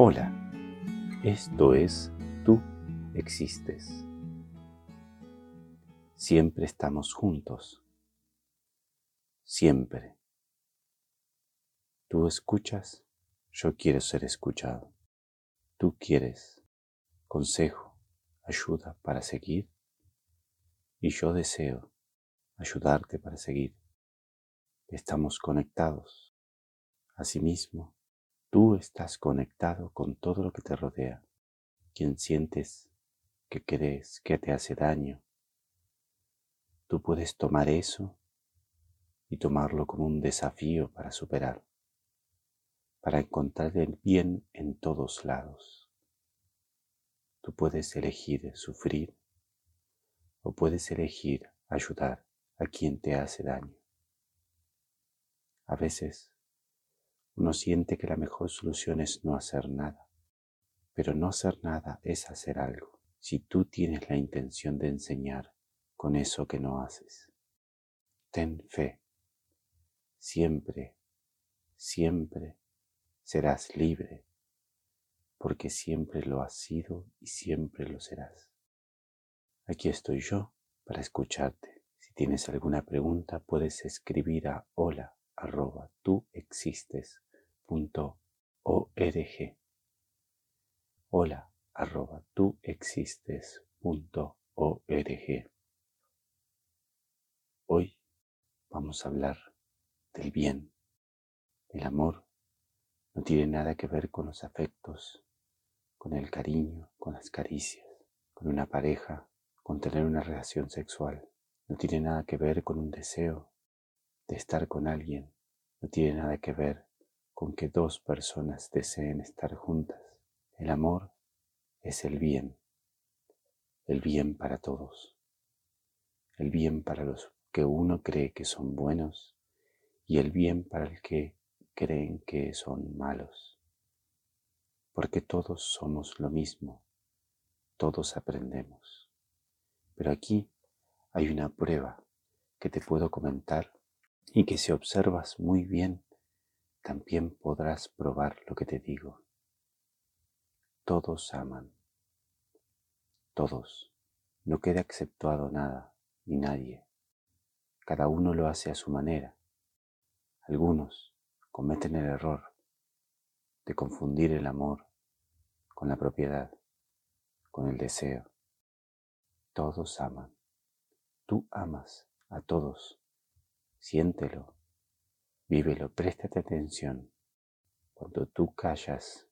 Hola, esto es Tú existes. Siempre estamos juntos. Siempre. Tú escuchas, yo quiero ser escuchado. Tú quieres consejo, ayuda para seguir y yo deseo ayudarte para seguir. Estamos conectados. Asimismo, estás conectado con todo lo que te rodea. Quien sientes que crees que te hace daño, tú puedes tomar eso y tomarlo como un desafío para superar, para encontrar el bien en todos lados. Tú puedes elegir sufrir o puedes elegir ayudar a quien te hace daño. A veces uno siente que la mejor solución es no hacer nada, pero no hacer nada es hacer algo si tú tienes la intención de enseñar con eso que no haces. Ten fe. Siempre, siempre serás libre, porque siempre lo has sido y siempre lo serás. Aquí estoy yo para escucharte. Si tienes alguna pregunta, puedes escribir a hola arroba tuexistes.org. Hola arroba tuexistes.org. Hoy vamos a hablar del bien. El amor no tiene nada que ver con los afectos, con el cariño, con las caricias, con una pareja con tener una relación sexual. No tiene nada que ver con un deseo de estar con alguien. No tiene nada que ver con que dos personas deseen estar juntas. El amor es el bien, el bien para todos, el bien para los que uno cree que son buenos y el bien para el que creen que son malos. Porque todos somos lo mismo, todos aprendemos. Pero aquí hay una prueba que te puedo comentar y que si observas muy bien, también podrás probar lo que te digo. Todos aman. Todos. No queda exceptuado nada ni nadie. Cada uno lo hace a su manera. Algunos cometen el error de confundir el amor con la propiedad, con el deseo. Todos aman. Tú amas a todos. Siéntelo, vívelo, préstate atención. Cuando tú callas,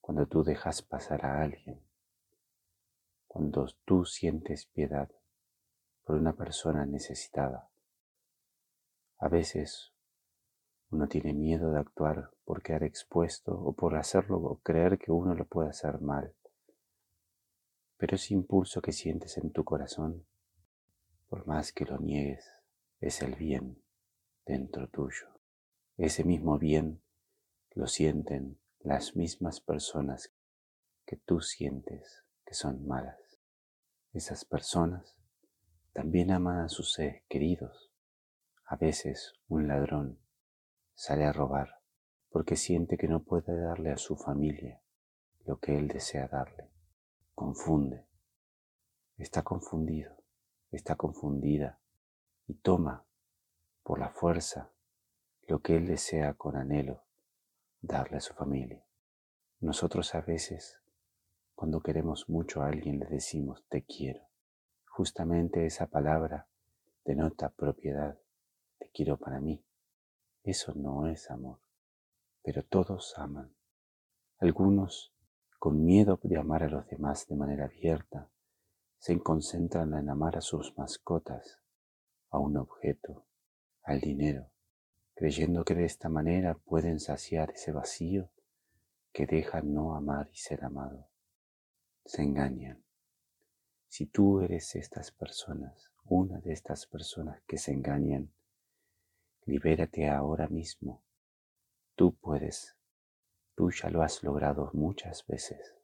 cuando tú dejas pasar a alguien, cuando tú sientes piedad por una persona necesitada. A veces uno tiene miedo de actuar por quedar expuesto o por hacerlo o creer que uno lo puede hacer mal. Pero ese impulso que sientes en tu corazón, por más que lo niegues, es el bien dentro tuyo. Ese mismo bien lo sienten las mismas personas que tú sientes que son malas. Esas personas también aman a sus seres queridos. A veces un ladrón sale a robar porque siente que no puede darle a su familia lo que él desea darle confunde, está confundido, está confundida y toma por la fuerza lo que él desea con anhelo darle a su familia. Nosotros a veces, cuando queremos mucho a alguien, le decimos te quiero. Justamente esa palabra denota propiedad, te quiero para mí. Eso no es amor, pero todos aman. Algunos con miedo de amar a los demás de manera abierta, se concentran en amar a sus mascotas, a un objeto, al dinero, creyendo que de esta manera pueden saciar ese vacío que deja no amar y ser amado. Se engañan. Si tú eres estas personas, una de estas personas que se engañan, libérate ahora mismo. Tú puedes Tú ya lo has logrado muchas veces.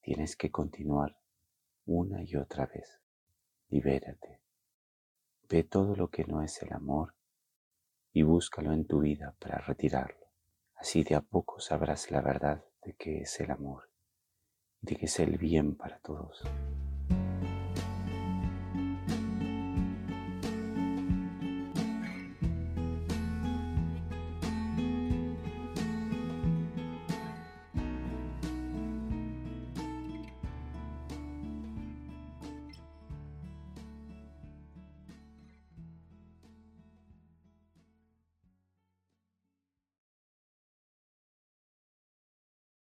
Tienes que continuar una y otra vez. Libérate. Ve todo lo que no es el amor y búscalo en tu vida para retirarlo. Así de a poco sabrás la verdad de qué es el amor, de qué es el bien para todos.